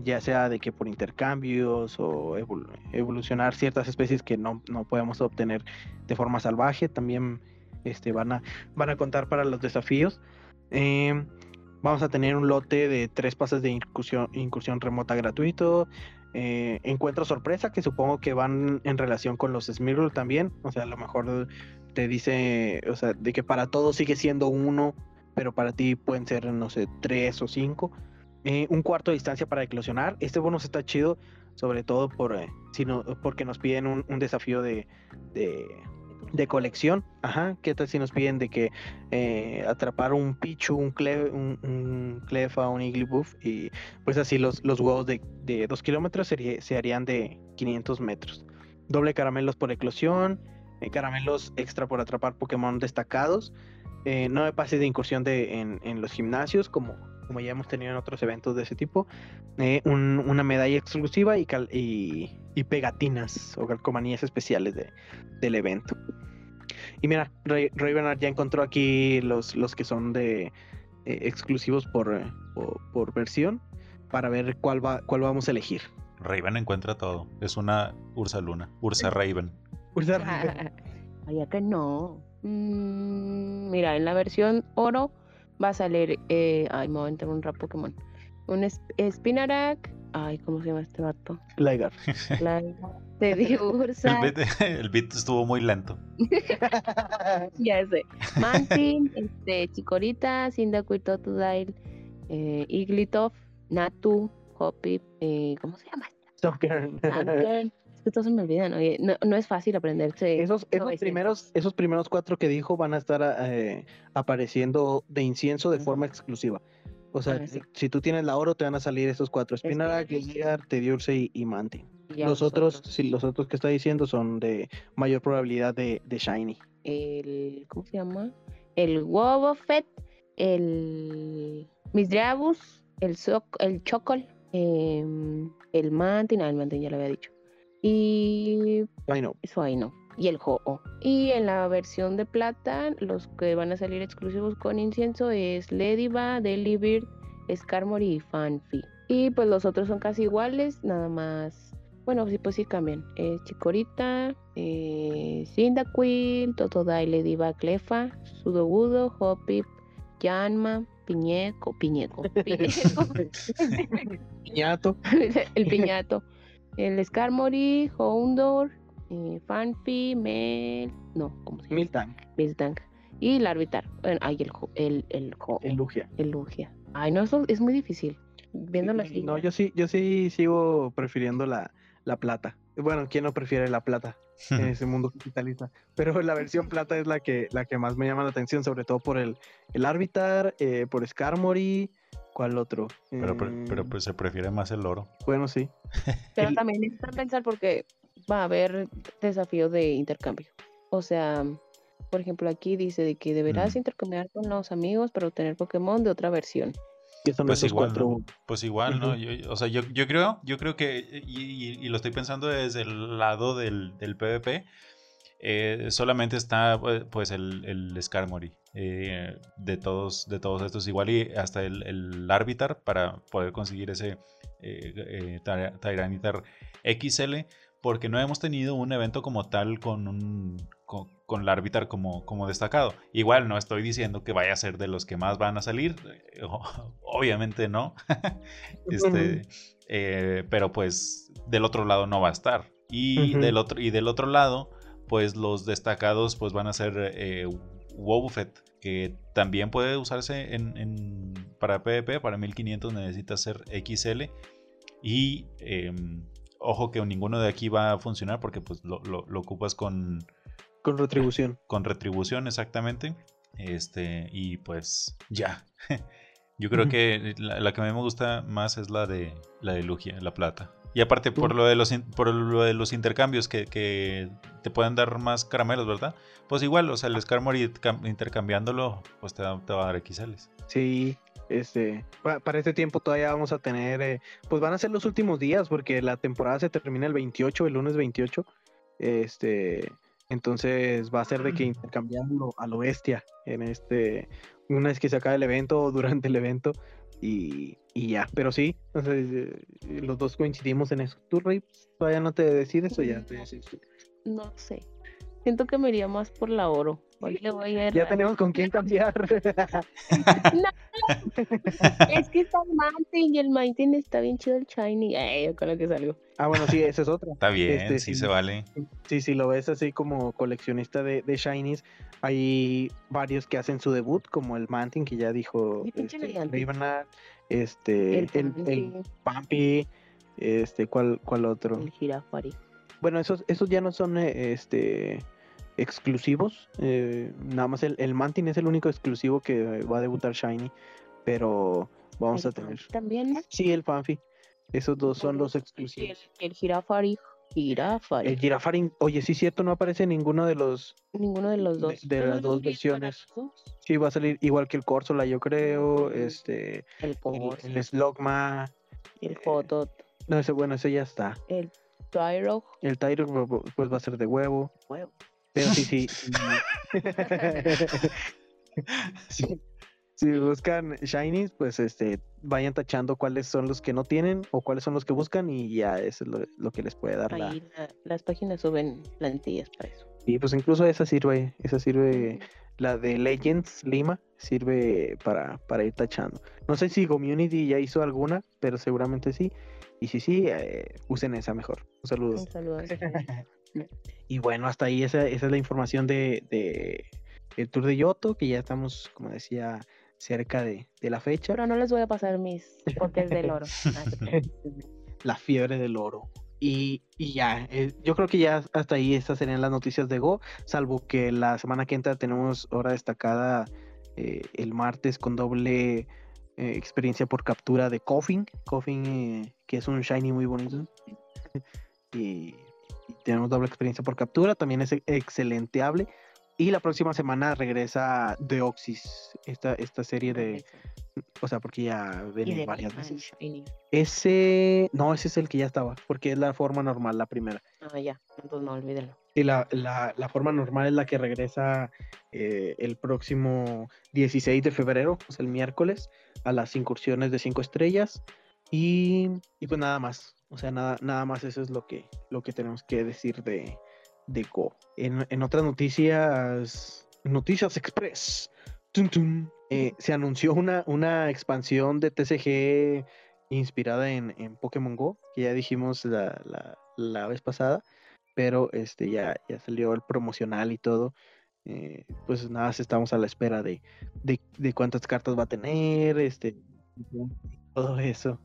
ya sea de que por intercambios o evol- evolucionar ciertas especies que no, no podemos obtener de forma salvaje, también este, van, a, van a contar para los desafíos. Eh, vamos a tener un lote de tres pases de incursión, incursión remota gratuito, eh, encuentro sorpresa que supongo que van en relación con los Smirgle también. O sea, a lo mejor te dice, o sea, de que para todos sigue siendo uno, pero para ti pueden ser, no sé, tres o cinco. Eh, un cuarto de distancia para eclosionar. Este bonus está chido, sobre todo por, eh, si no- porque nos piden un, desafío de, de, de colección. Ajá, ¿qué tal si nos piden de que eh, atrapar un Pichu, un, Cle, un, un Clefa, un y pues así los, los huevos de, de 2 kilómetros se harían de 500 metros. Doble caramelos por eclosión, eh, caramelos extra por atrapar Pokémon destacados, eh, nueve pases de incursión de, en, en los gimnasios, como, como ya hemos tenido en otros eventos de ese tipo, eh, un- una medalla exclusiva y, cal- y, y pegatinas o calcomanías especiales de, del evento. Y mira, Ray- Ravenart ya encontró aquí los, los que son de eh, exclusivos por, eh, por, por versión para ver cuál va cuál vamos a elegir. Raven encuentra todo. Es una Ursa Luna. Ursa Raven. Ursa Raven. Vaya que no. Mm, mira, en la versión oro va a salir, eh, ay, me voy a entrar un rap Pokémon. Un Spinarak, ay, ¿cómo se llama este vato? Ligar. De El Diursa, beat, el beat estuvo muy lento. ya sé. Mantin, este, Chikorita, Cyndaquil, Totodile, eh, Iglitov, Natu, Hoppip, eh, ¿cómo se llama? Soccer. Sandkern. Es que todos se me olvidan, oye, no, no es fácil aprenderse. Esos, esos primeros, esos primeros cuatro que dijo van a estar eh, apareciendo de incienso de forma exclusiva. O sea, sí. si tú tienes la oro, te van a salir esos cuatro: Spinarak, Spinarak. Ligar, Tediurse y, y ya Los otros, sí, los otros que está diciendo son de mayor probabilidad de, de Shiny. el ¿cómo se llama? El Wobbuffet, el Misdreavus, el Soc, el Chocol, em, el Mantin, ah, el Mantin ya lo había dicho. Y Ay, no. eso ahí no. Y el Ho-Oh. Y en la versión de plata, los que van a salir exclusivos con incienso es Lediva, Delibird, Skarmory y Fanfi. Y pues los otros son casi iguales, nada más. Bueno, sí, pues sí cambian. Es Chikorita, eh, Cyndaquil, Totodile, Lediva, Clefa, Sudogudo, Hoppip, Yanma, Piñeco, Piñeco, Piñeco, Piñato. el Piñato, el Skarmory, Houndour, eh, Fanfi, Mel, no, ¿cómo se llama? Miltank. Miltank. Y el Arbitar. Bueno, ay, el, el, el, jo- El Lugia. el Lugia. Ay, no, eso es muy difícil. Viéndolo así. No, yo sí, yo sí sigo prefiriendo la, la plata. Bueno, ¿quién no prefiere la plata en ese mundo capitalista? Pero la versión plata es la que, la que más me llama la atención, sobre todo por el, el Arbitar, eh, por Skarmory, ¿cuál otro? Pero, pre- pero Mm, pues se prefiere más el oro. Bueno, sí. Pero también necesitan pensar porque va a haber desafío de intercambio. O sea, por ejemplo, aquí dice de que deberás Mm. intercambiar con los amigos para obtener Pokémon de otra versión. Pues igual, cuatro. ¿no? Pues igual, ¿no? Yo- yo- o sea, yo, yo creo, yo creo que, y, y- y lo estoy pensando desde el lado del, del PvP, eh, solamente está pues, pues, el, el Skarmory eh, de, todos, de todos estos, igual y hasta el, el Arbitar para poder conseguir ese eh, eh, Tyra- Tyranitar XL, porque no hemos tenido un evento como tal con un con, con el Arbitar como, como destacado. Igual no estoy diciendo que vaya a ser de los que más van a salir, obviamente no. este, pero pues del otro lado no va a estar. Y, del otro, y del otro lado, pues los destacados pues van a ser eh, Wobbuffet, que también puede usarse en, en- para PvP, para 1500 necesita ser XL. Y em, ojo que ninguno de aquí va a funcionar porque pues lo, lo- lo ocupas con, Con retribución. con retribución exactamente. Este, y pues ya. Yo creo que la, la que a mí me gusta más es la de la de Lugia, la plata. Y aparte por lo de los por lo de los intercambios que, que te pueden dar más caramelos, ¿verdad? Pues igual, o sea, el Skarmory cam- intercambiándolo, pues te, va a dar XLs. Sí, este, pa- para este tiempo todavía vamos a tener, eh, pues van a ser los últimos días porque la temporada se termina el 28, el lunes 28. Este, entonces va a ser de que intercambiarlo a lo bestia en este, una vez que se acabe el evento o durante el evento y, y ya, pero sí, o sea, eh, los dos coincidimos en eso. ¿Tú, Rey, todavía no te decides o ya te decidiste? No sé. Siento que me iría más por la oro. Hoy le voy a ir Ya tenemos con quién cambiar. Es que está el Mountain y el Mountain está bien chido el Shiny. Ay, yo con lo que salgo. ah, bueno, sí, esa es otra. Está bien, Este, sí sí. se vale. Sí, si lo ves así como coleccionista de, de Shinies, hay varios que hacen su debut, como el Mantin, que ya dijo pinche este, este, el, el, Pampi, este, ¿cuál, cuál otro? el Girafari. Bueno, esos, esos ya no son eh, este exclusivos, eh, nada más el, el Mantin es el único exclusivo que va a debutar Shiny, pero vamos El a tener. También. Sí, el Fanfi, esos dos son los exclusivos. el, el Girafari. Girafari. El Girafarin, oye, sí es cierto, no aparece en ninguno de los Ninguno de los dos. de las dos versiones. Sí, va a salir igual que el Corsola, yo creo. Este, El el, Slogma. el Hotot, No, ese bueno, ese ya está. el Tyrog. El Tyro pues va a ser de huevo. Huevo. Pero sí, sí. sí. Si buscan Shinies, pues este, vayan tachando cuáles son los que no tienen o cuáles son los que buscan y ya eso es lo, lo que les puede dar la- las páginas suben plantillas para eso. Y pues incluso esa sirve, esa sirve la de Legends Lima sirve para, para ir tachando. No sé si Community ya hizo alguna, pero seguramente sí. Y si sí, eh, usen esa mejor. Un saludo. Un saludo. Y bueno, hasta ahí esa, esa es la información de, de el Tour de Yoto, que ya estamos, como decía, cerca de, de la fecha. Pero no les voy a pasar mis potes del oro. La fiebre del oro. Y, y ya, eh, yo creo que ya hasta ahí estas serían las noticias de Go, salvo que la semana que entra tenemos hora destacada eh, el martes con doble eh, experiencia por captura de Coffin, Coffin que es un shiny muy bonito. y tenemos doble experiencia por captura, también es excelenteable. Y la próxima semana regresa Deoxys, esta, esta serie de, o sea, porque ya de varias Batman, veces. Ese, no, ese es el que ya estaba, porque es la forma normal, la primera. Ah, ya. Entonces no, olvídenlo. Y la, la, la forma normal es la que regresa eh, el próximo 16 de febrero, o sea, el miércoles, a las incursiones de 5 estrellas. Y, y pues nada más. O sea, nada, nada más eso es lo que, lo que tenemos que decir de, de Go. En, en otras noticias, Noticias Express. Tun, eh, se anunció una, una expansión de TCG inspirada en, en Pokémon Go, que ya dijimos la, la, la vez pasada pero este ya, ya salió el promocional y todo. eh, pues nada, estamos a la espera de, de, de cuántas cartas va a tener, este, todo eso.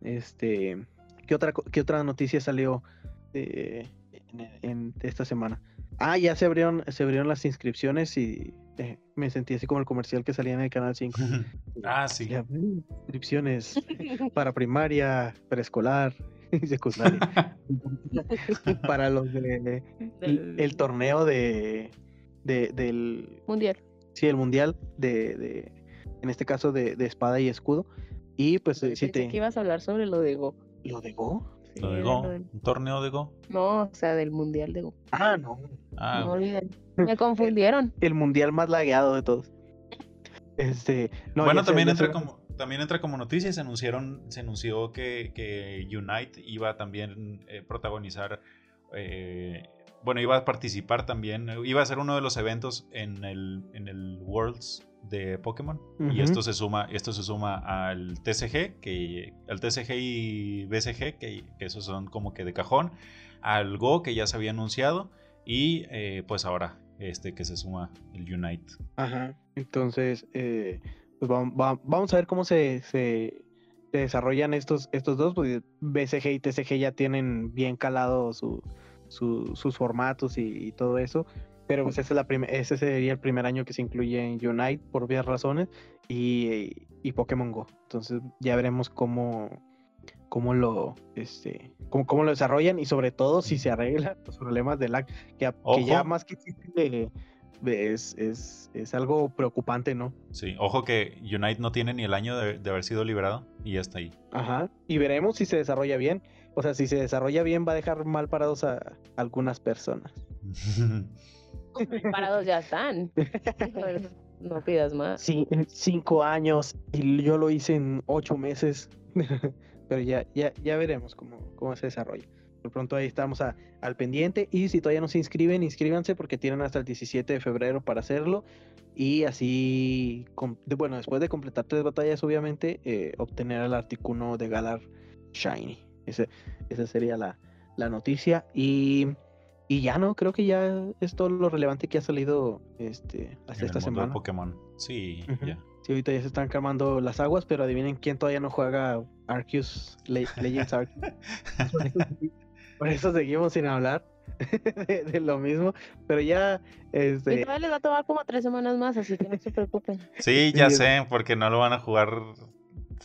Este, ¿qué otra, qué otra noticia salió eh, en, en esta semana? Ah, ya se abrieron, se abrieron las inscripciones y eh, me sentí así como el comercial que salía en el canal 5. ah, sí. Ya, inscripciones para primaria, preescolar y secundaria. para los de el, el torneo de, de- del Mundial. sí, el mundial de, de- en este caso de, de espada y escudo. Y pues si te que ibas a hablar sobre lo de Go. Lo de Go. Lo de Go, lo del- un torneo de Go. No, o sea, del Mundial de Go. Ah, no. Ah, No olviden. Me confundieron. El mundial más lagueado de todos. Este, no, bueno, también entra como también entra como noticia. Se anunciaron, se anunció que, que Unite iba también eh, protagonizar. eh, bueno, iba a participar también. Iba a ser uno de los eventos en el, en el Worlds de Pokémon. Y esto se suma, esto se suma al TCG, que al TCG y BCG, que, que esos son como que de cajón, al Go que ya se había anunciado, y eh, pues ahora este que se suma el Unite. Ajá. Entonces, eh, pues va- va- vamos a ver cómo se, se, se desarrollan estos, estos dos. Pues BCG y TCG ya tienen bien calado su, su- sus formatos y, y todo eso. Pero pues ese, es la ese sería el primer año que se incluye en Unite por varias razones y, y Pokémon Go. Entonces ya veremos cómo, cómo lo este cómo, cómo lo desarrollan y sobre todo si se arreglan los problemas de lag que, ya más que existe, es, es, es algo preocupante, ¿no? Sí, ojo que Unite no tiene ni el año de, de haber sido liberado y ya está ahí. Ajá. Y veremos si se desarrolla bien. O sea, si se desarrolla bien va a dejar mal parados a algunas personas. Parados ya están. No pidas más. Sí, cinco años y yo lo hice en ocho meses. Pero ya, ya, ya veremos cómo, cómo se desarrolla. Por pronto ahí estamos al pendiente. Y si todavía no se inscriben, inscríbanse porque tienen hasta el 17 de febrero para hacerlo. Y así, de- bueno, después de completar tres batallas, obviamente, eh, obtener el Articuno de Galar Shiny. Ese, esa sería la, la noticia. Y, y ya no, creo que ya es todo lo relevante que ha salido este, hasta en el esta mundo de semana. Pokémon. Sí, ya. Sí, ahorita ya se están calmando las aguas, pero adivinen quién todavía no juega Arceus, Le- Legends Arceus. Por eso, por eso seguimos sin hablar de, de lo mismo, pero ya, Y este, todavía les va a tomar como tres semanas más, así que no se preocupen. Sí, ya Sí, sé, porque no lo van a jugar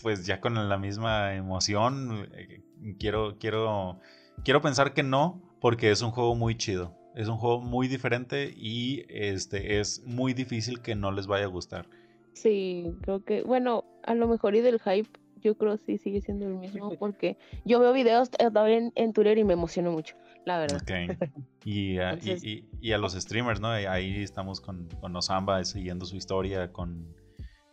pues ya con la misma emoción. Eh, Quiero, quiero, quiero pensar que no, porque es un juego muy chido. Es un juego muy diferente y este es muy difícil que no les vaya a gustar. Sí, creo que, bueno, a lo mejor y del hype, yo creo sí sigue siendo el mismo, porque yo veo videos también en Twitter y me emociono mucho, la verdad. Ok. Y, a, Entonces- y- y a los streamers, ¿no? Ahí estamos con, con Osamba siguiendo su historia, con,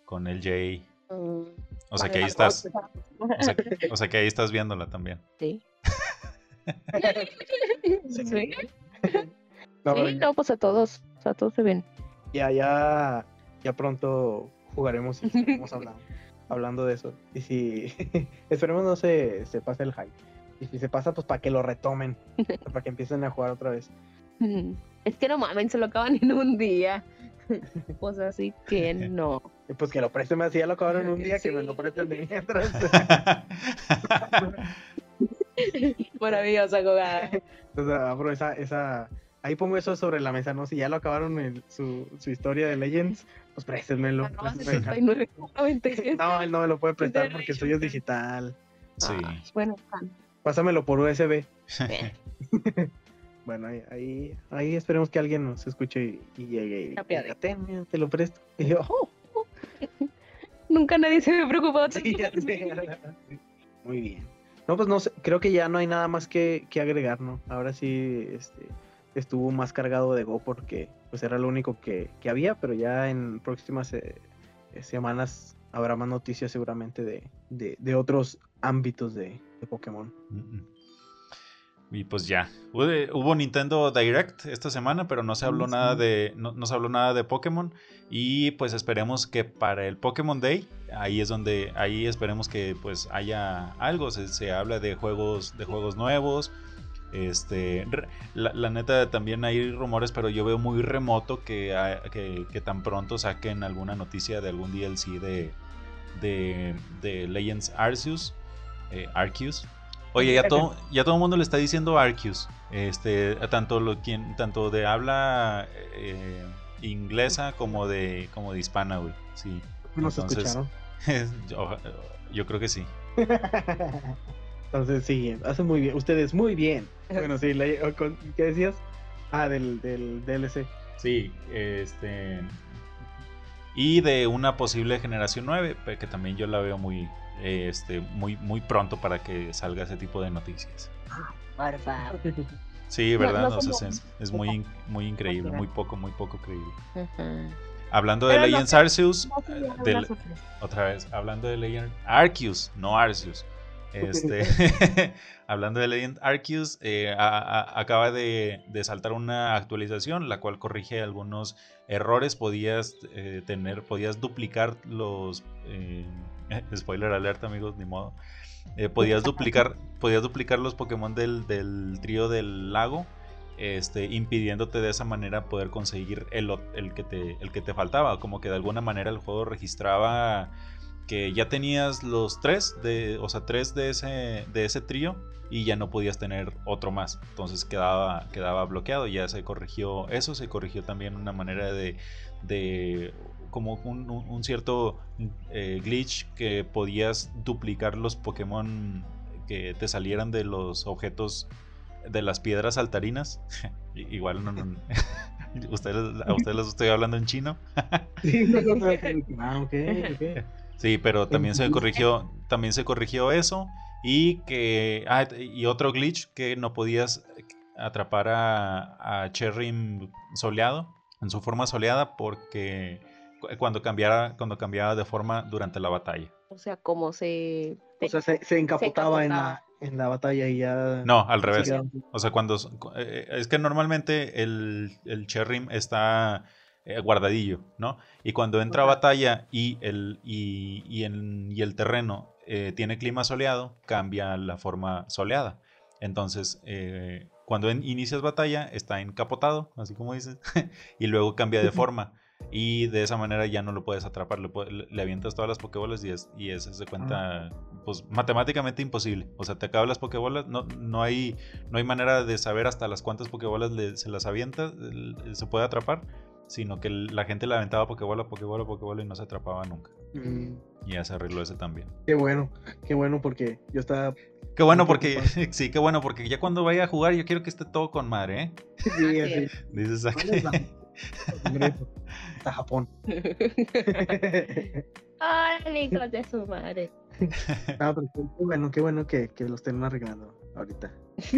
con LJ. Mm, O sea que ahí estás. O sea, o sea que ahí estás viéndola también. Sí. Sí. Sí. no, Sí, pues a todos, a todos se ven. ya, ya, ya pronto jugaremos y estaremos hablando, hablando de eso. Y si esperemos no se, se pase el hype. Y si se pasa, pues para que lo retomen, para que empiecen a jugar otra vez. Es que no mamen, se lo acaban en un día. Pues así que no. Pues que lo presten así, ya lo acabaron en un día, que me lo presten de mientras. Maravillosa jugada. Entonces abro esa, esa, ahí pongo eso sobre la mesa, ¿no? Si ya lo acabaron en su, su historia de Legends, pues préstenmelo. 69.97. No, él no me lo puede prestar porque el suyo es digital. Sí. Ah, bueno. Pásamelo por USB. Bueno, ahí, ahí, ahí esperemos que alguien nos escuche y, y llegue y Se apiade. diga, "Ten, mira, te lo presto. Y yo, "Oh, Nunca nadie se me preocupó. sí, ya sé". Muy bien. No, pues no sé, creo que ya no hay nada más que, que agregar, ¿no? Ahora sí este, estuvo más cargado de Go porque pues era lo único que, que había, pero ya en próximas eh, eh, semanas habrá más noticias seguramente de, de, de otros ámbitos de, de Pokémon. Mm, mm. Y pues ya. Hubo, Nintendo Direct esta semana, pero no se habló nada de. No, no se habló nada de Pokémon. Y pues esperemos que para el Pokémon Day, ahí es donde. Ahí esperemos que pues haya algo. Se, se habla de juegos. de juegos nuevos. Este. La, la neta también hay rumores, pero yo veo muy remoto que, que, que tan pronto saquen alguna noticia de algún DLC de. de, de Legends Arceus. eh, Arceus. Oye, ya todo, ya todo el mundo le está diciendo Arceus. Este, tanto lo quien, tanto de habla eh, inglesa como de, como de hispana, güey. Sí. Nos Entonces- escucharon. yo, yo creo que sí. Entonces, sí, hace muy bien. Ustedes muy bien. Bueno, sí, la- con- ¿qué decías? Ah, del, del DLC. Sí, este. Y de una posible generación 9, pe- que también yo la veo muy, eh, este, muy, muy pronto para que salga ese tipo de noticias. Por favor. Sí, ¿verdad? no No, sé, como- es, es muy, muy increíble, muy poco, muy poco creíble. Hablando de Pero Legends Arceus, sorpresa. otra vez, hablando de Legend Arceus, no Arceus. Este, hablando de Legend Arceus, eh, a- a- acaba de, de saltar una actualización, la cual corrige algunos errores. Podías eh, tener, podías duplicar los. eh, spoiler alert, amigos, ni modo. Eh, podías duplicar, podías duplicar los Pokémon del, del trío del lago. Este, impidiéndote de esa manera poder conseguir el, el, que te, el que te faltaba. Como que de alguna manera el juego registraba que ya tenías los tres, de, o sea, tres de ese, de ese trío y ya no podías tener otro más. Entonces quedaba, quedaba bloqueado. Ya se corrigió eso, se corrigió también una manera de, de como un, cierto eh, glitch que podías duplicar los Pokémon que te salieran de los objetos de las piedras saltarinas. I- Igual no, no- ustedes, a ustedes les estoy hablando en chino. Sí, pero también se corrigió, también se corrigió eso y que ah, y otro glitch que no podías atrapar a, a Cherrim soleado en su forma soleada porque cuando cambiara cuando cambiaba de forma durante la batalla. O sea, como se. O sea, se, se encapotaba en encapotaba. la, en la batalla y ya. No, al se revés. quedaba- O sea, cuando eh, es que normalmente el, el Cherrim está eh, guardadillo, ¿no? Y cuando entra a Ajá. batalla y el, y, y en- y el terreno eh, tiene clima soleado, cambia la forma soleada. Entonces, eh, cuando en- inicias batalla, está encapotado, así como dices, y luego cambia de forma. Y de esa manera ya no lo puedes atrapar, le, le- avientas todas las pokebolas y, es, y eso se cuenta, pues matemáticamente imposible. O sea, te acaban las pokebolas, no, no, hay, no hay manera de saber hasta las cuántas pokebolas le- se las avienta, se puede atrapar, sino que la gente le aventaba pokebola, pokebola, pokebola y no se atrapaba nunca. Mm, Y ya se arregló ese también. qué bueno, qué bueno, porque yo estaba. Qué bueno porque, sí, qué bueno porque ya cuando vaya a jugar yo quiero que esté todo con madre, ¿eh? Sí, es. Dices aquí. Hasta Japón. Ay, hijos de su madre. Ah, pero qué bueno, qué bueno que, que lo estén arreglando ahorita.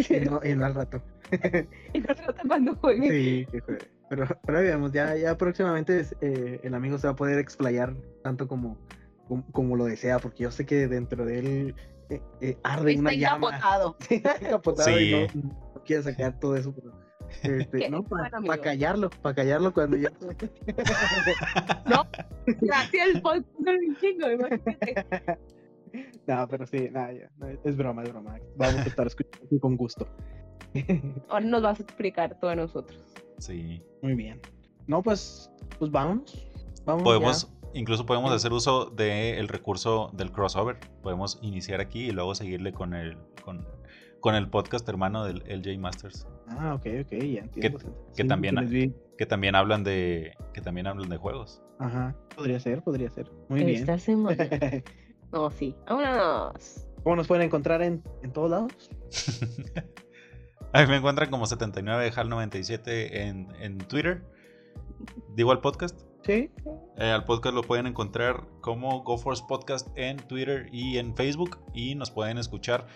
Y no, y no al rato. y no se cuando juegue. Sí, que juegue. Pero, pero veamos, ya, ya próximamente eh, el amigo se va a poder explayar tanto como, como, como lo desea, porque yo sé que dentro de él eh, eh, arde Está una llama. encapotado. Sí, está encapotado y no, no quiere sacar todo eso, pero, Este, no, para amigo. callarlo, para callarlo cuando ya. No, gracias el chingo, imagínate. no, pero sí, nada, ya, es broma, es broma. Vamos a estar escuchando aquí con gusto. Ahora nos vas a explicar todo a nosotros. Sí. Muy bien. No, pues, pues vámonos. Vamos Podemos, incluso podemos hacer uso del recurso del crossover. Podemos iniciar aquí y luego seguirle con el, con, con el podcast hermano del LJ Masters. Ah, ok, ok, ya entiendo. que también-. Que también hablan de. Que también hablan de juegos. Ajá, podría ser, podría ser. Muy bien. Esta semana. No, sí. Vámonos. ¿Cómo nos pueden encontrar en, en todos lados? Ahí me encuentran como 79HAL97 en, en Twitter. Digo al podcast. Sí. Eh, al podcast lo pueden encontrar como GoForce Podcast en Twitter y en Facebook. Y nos pueden escuchar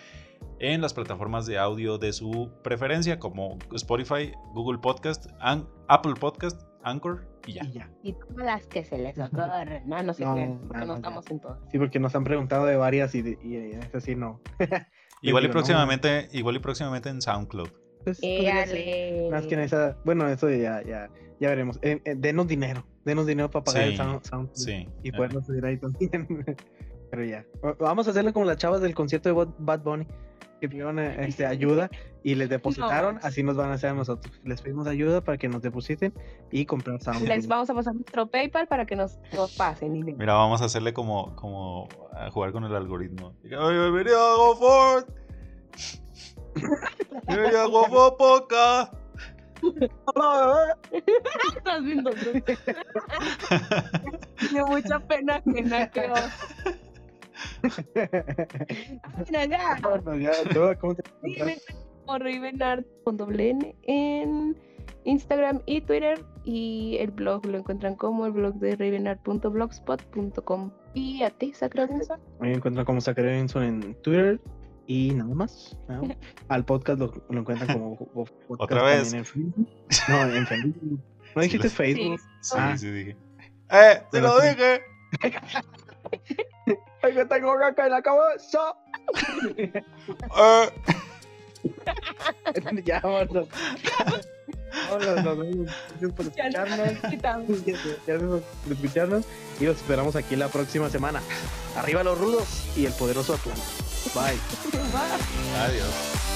en las plataformas de audio de su preferencia, como Spotify, Google Podcast, An- Apple Podcast, Anchor y ya. Y ya. Y todas las que se les ocurren. No, no sé No, qué, porque no, no ya. estamos en todas. Sí, porque nos han preguntado de varias y, de, y es así, no. Igual y próximamente, igual y próximamente en SoundCloud. Pues. Éale. Más que en esa, bueno, eso ya, ya, ya veremos. Eh, eh, denos dinero, denos dinero para pagar el Sí, sound, sound Sí. y Eh, poderlo subir ahí también. Pero ya, Va- vamos a hacerle como las chavas del concierto de Bad- Bunny, que pidieron eh, este, ayuda y les depositaron, así nos van a hacer a nosotros. Les pedimos ayuda para que nos depositen y comprar sound. Les vamos a pasar nuestro PayPal para que nos, nos pasen. Mira, vamos a hacerle como, como a jugar con el algoritmo. Diga, "Oye, Bienvenido a. Bienvenido a Podcast. Estás viendo. Tiene mucha pena que no. Ven acá. Bueno, ya, ¿tú ¿cómo te Sí, como con doble N en Instagram y Twitter. Y el blog lo encuentran como el blog de ravenart.blogspot.com. Y a ti, Sacra Gonza. Me encuentran como Zachary Benson en Twitter y nada más. ¿no? Al podcast lo, lo encuentran como Podcast Otra vez. en Facebook. No, en Facebook. ¿No Sí, dijiste lo- Facebook? Sí, Ah. sí, dije. ¡Eh! ¡Te lo sí. dije! ¡Ay, que tengo caca en la cabeza! ¡Eh! ya, vámonos. Vámonos. Gracias por escucharnos. Gracias por escucharnos. Y los esperamos aquí la próxima semana. Arriba los rudos y el poderoso Atlanta. Bye. Bye. Adiós.